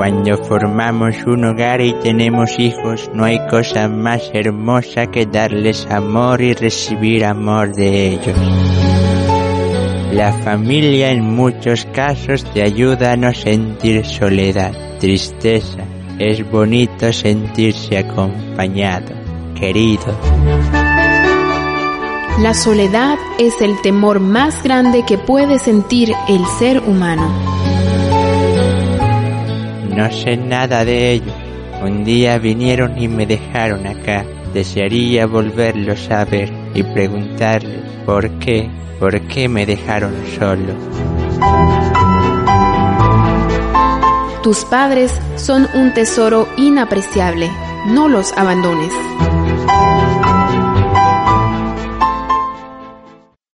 Cuando formamos un hogar y tenemos hijos, no hay cosa más hermosa que darles amor y recibir amor de ellos. La familia en muchos casos te ayuda a no sentir soledad, tristeza. Es bonito sentirse acompañado, querido. La soledad es el temor más grande que puede sentir el ser humano. No sé nada de ello. Un día vinieron y me dejaron acá. Desearía volverlos a ver y preguntarles por qué, por qué me dejaron solo. Tus padres son un tesoro inapreciable. No los abandones.